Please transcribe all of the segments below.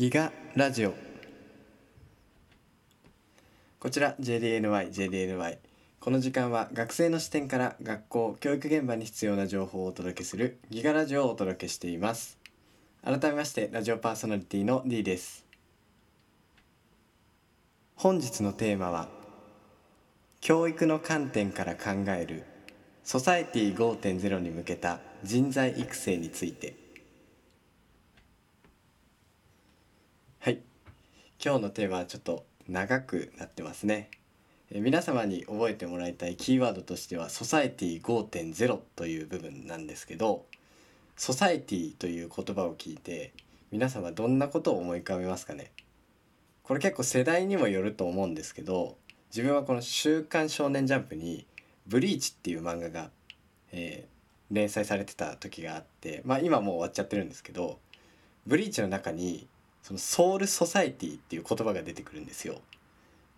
ギガラジオ。こちら JDNY JDNY この時間は学生の視点から学校教育現場に必要な情報をお届けするギガラジオをお届けしています。改めましてラジオパーソナリティの D です。本日のテーマは教育の観点から考えるソサエティ5.0に向けた人材育成について。はい。今日のテーマはちょっと長くなってますね。え皆様に覚えてもらいたいキーワードとしてはソサエティ5.0という部分なんですけどソサエティという言葉を聞いて皆様どんなことを思い浮かべますかね？これ結構世代にもよると思うんですけど自分はこの「週刊少年ジャンプ」に「ブリーチ」っていう漫画が、えー、連載されてた時があってまあ今もう終わっちゃってるんですけどブリーチの中にそのソウルソサエティっていう言葉が出てくるんですよ。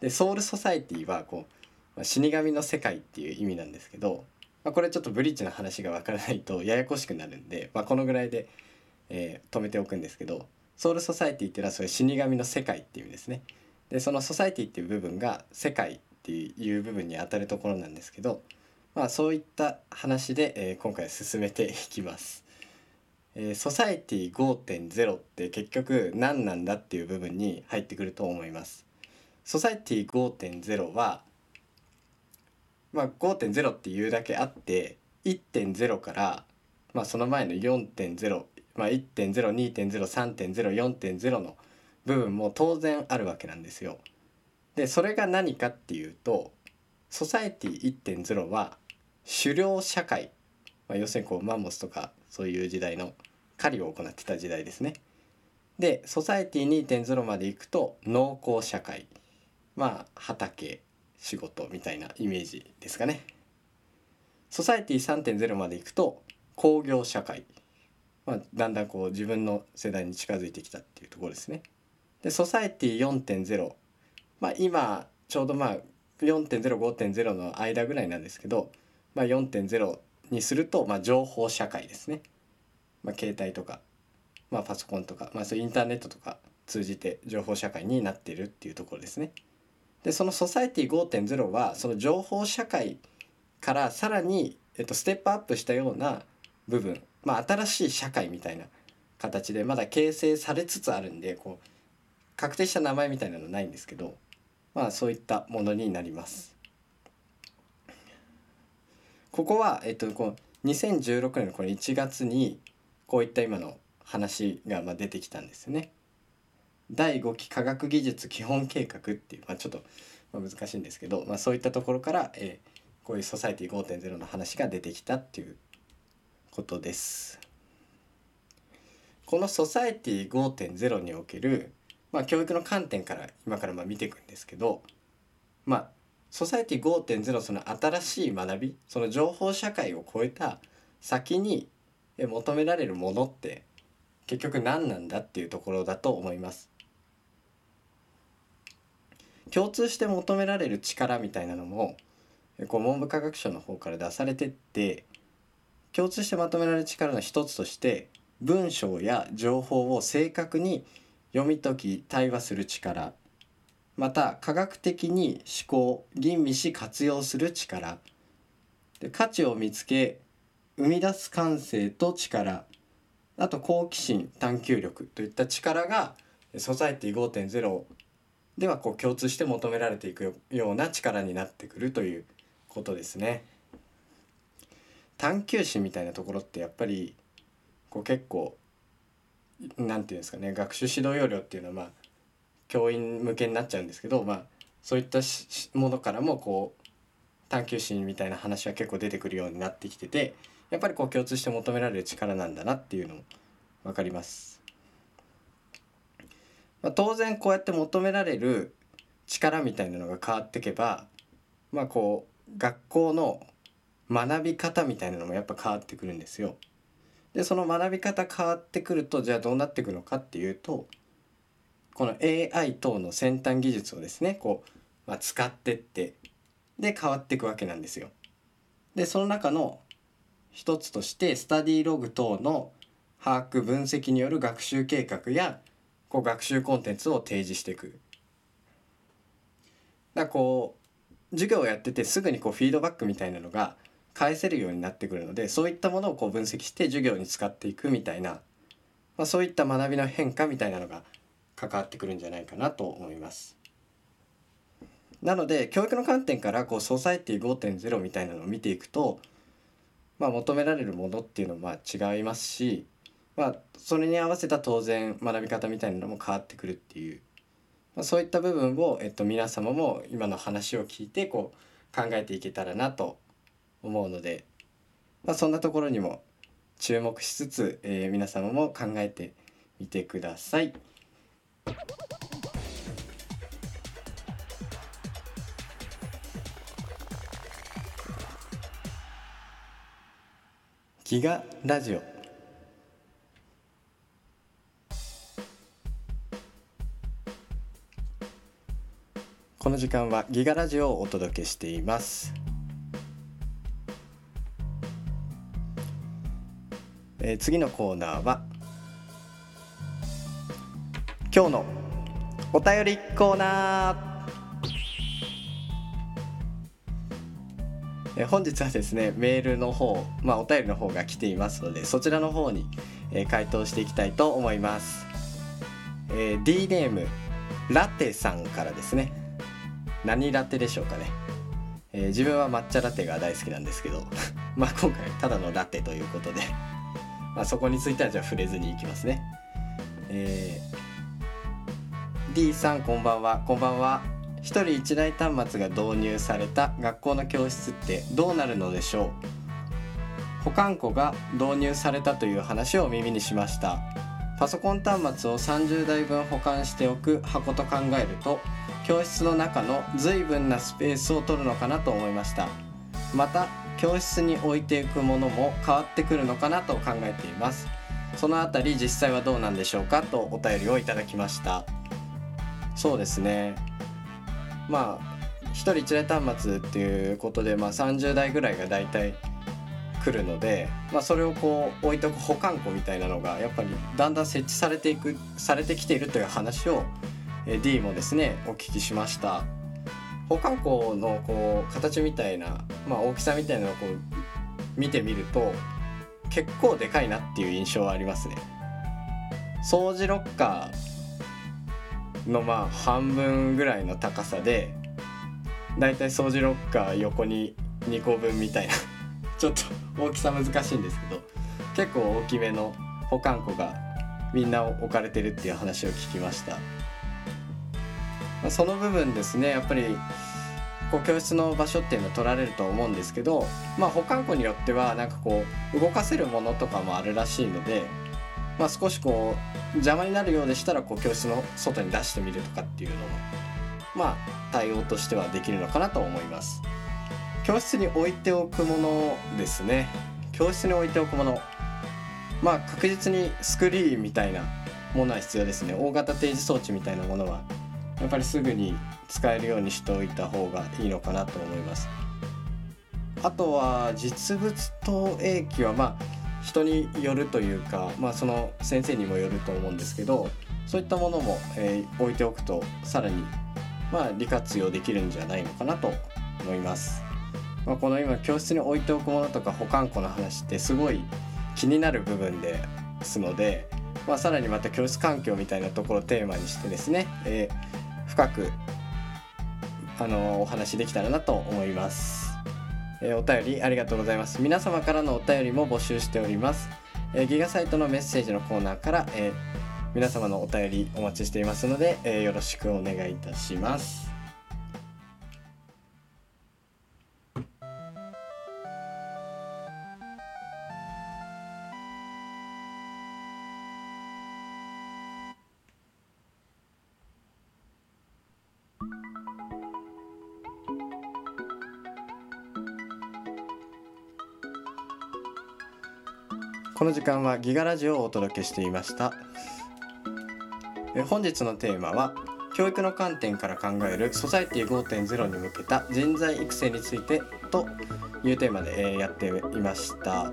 でソウルソサエティはこう、まあ、死神の世界っていう意味なんですけど、まあ、これちょっとブリッジの話がわからないとややこしくなるんで、まあ、このぐらいで、えー、止めておくんですけどソウルソサエティっていうのはそれ死神の世界っていう意味ですね。でそのソサエティっていう部分が世界っていう部分にあたるところなんですけど、まあ、そういった話で、えー、今回進めていきます。えー、ソサエティ5.0って結局何なんだっていう部分に入ってくると思います。ソサエティ5.0は、まあ、5.0っていうだけあって1.0から、まあ、その前の4.0、まあ、1.0,2.0,3.0,4.0の部分も当然あるわけなんですよ。でそれが何かっていうとソサエティ1.0は狩猟社会、まあ、要するにこうマンモスとかそういう時代の狩りを行ってた時代ですね。でソサエティ2.0までいくと農耕社会まあ畑仕事みたいなイメージですかね。ソサエティ3.0までいくと工業社会、まあ、だんだんこう自分の世代に近づいてきたっていうところですね。でソサエティ4.0まあ今ちょうどまあ4.05.0の間ぐらいなんですけど、まあ、4.0にすると、まあ、情報社会ですね、まあ、携帯とか、まあ、パソコンとか、まあ、そうインターネットとか通じて情報社会になっているっていうところですね。でそのソサエティ5.0はその情報社会からさらに、えっと、ステップアップしたような部分、まあ、新しい社会みたいな形でまだ形成されつつあるんでこう確定した名前みたいなのないんですけどまあそういったものになります。ここは、えっと、こう2016年のこの1月にこういった今の話がまあ出てきたんですよね。第5期科学技術基本計画っていう、まあ、ちょっと難しいんですけど、まあ、そういったところから、えー、こういうソサイティ5.0の話が出てきたっていうことです。このソサエティ5.0における、まあ、教育の観点から今からまあ見ていくんですけどまあソサエティ5.0その新しい学びその情報社会を超えた先に求められるものって結局何なんだっていうところだと思います。共通して求められる力みたいなのもこう文部科学省の方から出されてって共通してまとめられる力の一つとして文章や情報を正確に読み解き対話する力また科学的に思考吟味し活用する力。で価値を見つけ生み出す感性と力。あと好奇心探求力といった力がソサエティ5.0ではこう共通して求められていくような力になってくるということですね。探求心みたいなところってやっぱりこう結構なんていうんですかね学習指導要領っていうのはまあ教員向けになっちゃうんですけど、まあ、そういったものからもこう探求心みたいな話は結構出てくるようになってきててやっぱりこう共通して求められる力なんだなっていうのも分かります。まあ、当然こうやって求められる力みたいなのが変わっていけばまあこう学校の学び方みたいなのもやっぱ変わってくるんですよ。でその学び方変わってくるとじゃあどうなっていくのかっていうとこの AI 等の先端技術をですねこう、まあ、使ってってで変わっていくわけなんですよ。でその中の一つとしてスタディログ等の把握分析による学習計画やこう学習コンテンツを提示していく。だこう授業をやっててすぐにこうフィードバックみたいなのが返せるようになってくるのでそういったものをこう分析して授業に使っていくみたいな、まあ、そういった学びの変化みたいなのが関わってくるんじゃないかなと思います。なので教育の観点からこうソサエティ5.0みたいなのを見ていくと、まあ、求められるものっていうのは違いますし、まあ、それに合わせた当然学び方みたいなのも変わってくるっていう、まあ、そういった部分を、えっと、皆様も今の話を聞いてこう考えていけたらなと思うので、まあ、そんなところにも注目しつつ、えー、皆様も考えてみてください。ギガラジオ。この時間はギガラジオをお届けしています。えー、次のコーナーは今日のお便りコーナー。え本日はですねメールの方、まあ、お便りの方が来ていますのでそちらの方に、え回答していきたいと思います、えー、D ネームラテさんからですね。何ラテでしょうかね、えー、自分は抹茶ラテが大好きなんですけど まあ今回ただのラテということでまあ、そこについてはじゃあ触れずにいきますね、えー、D さんこんばんは。こんばんは。1人1台端末が導入された学校の教室ってどうなるのでしょう？保管庫が導入されたという話を耳にしました。パソコン端末を30台分保管しておく箱と考えると教室の中の随分なスペースを取るのかなと思いました。また教室に置いていくものも変わってくるのかなと考えています。そのあたり実際はどうなんでしょうかとお便りをいただきました。そうですね。まあ1人1台端末っていうことで、まあ、30台ぐらいが大体来るので、まあ、それをこう置いとく保管庫みたいなのがやっぱりだんだん設置されていくされてきているという話を D もですねお聞きしました。保管庫のこう形みたいな、まあ、大きさみたいなのをこう見てみると結構でかいなっていう印象はありますね。掃除ロッカーのまあ半分ぐらいの高さでだいたい掃除ロッカー横に2個分みたいな。ちょっと大きさ難しいんですけど結構大きめの保管庫がみんな置かれてるっていう話を聞きました。その部分ですねやっぱりこう教室の場所っていうのは取られると思うんですけどまあ保管庫によってはなんかこう動かせるものとかもあるらしいのでまあ、少しこう邪魔になるようでしたらこう教室の外に出してみるとかっていうのもまあ対応としてはできるのかなと思います。教室に置いておくものですね。教室に置いておくもの。まあ確実にスクリーンみたいなものは必要ですね。大型提示装置みたいなものはやっぱりすぐに使えるようにしておいた方がいいのかなと思います。あとは実物投影機はまあ人によるというか、まあ、その先生にもよると思うんですけどそういったものも、えー、置いておくとさらに、まあ、利活用できるんじゃないのかなと思います。まあ、この今教室に置いておくものとか保管庫の話ってすごい気になる部分ですので、まあ、さらにまた教室環境みたいなところをテーマにしてですね、えー、深くあのお話できたらなと思います。えー、お便りありがとうございます。皆様からのお便りも募集しております、えー、ギガサイトのメッセージのコーナーから、えー、皆様のお便りお待ちしていますので、えよろしくお願いいたします。この時間はギガラジオをお届けしていました。本日のテーマは教育の観点から考えるソサイティ5.0に向けた人材育成についてというテーマで、やっていました、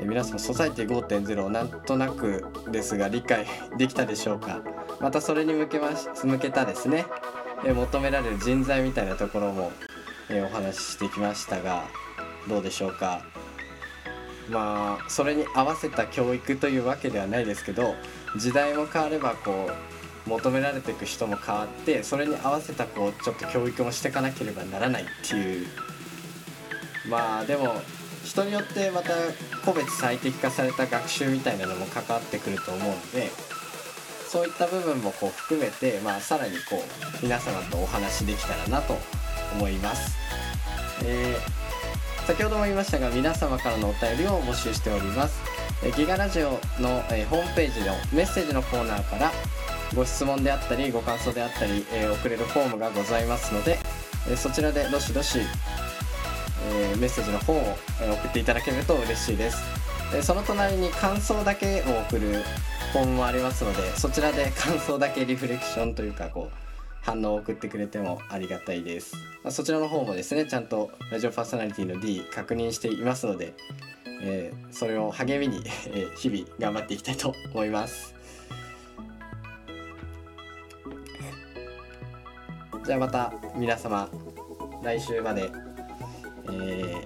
皆さんソサイティ5.0なんとなくですが理解 できたでしょうか？またそれに向けまし向けたですね、求められる人材みたいなところも、お話ししてきましたがどうでしょうか？まあそれに合わせた教育というわけではないですけど時代も変わればこう求められていく人も変わってそれに合わせたこうちょっと教育もしていかなければならないっていうまあでも人によってまた個別最適化された学習みたいなのも関わってくると思うのでそういった部分もこう含めて、まあ、さらにこう皆様とお話できたらなと思います。えー、先ほども言いましたが皆様からのお便りを募集しております。ギガラジオの、え、ホームページのメッセージのコーナーからご質問であったりご感想であったり、えー、送れるフォームがございますので、えそちらでどしどしえ、メッセージの方を送っていただけると嬉しいです、えその隣に感想だけを送るフォームもありますのでそちらで感想だけリフレクションというかこう反応を送ってくれてもありがたいです、まあ、そちらの方もですねちゃんとラジオパーソナリティの D 確認していますので、えー、それを励みに、えー、日々頑張っていきたいと思います。じゃあまた皆様来週までえ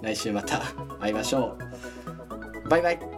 ー、来週また会いましょう。バイバイ。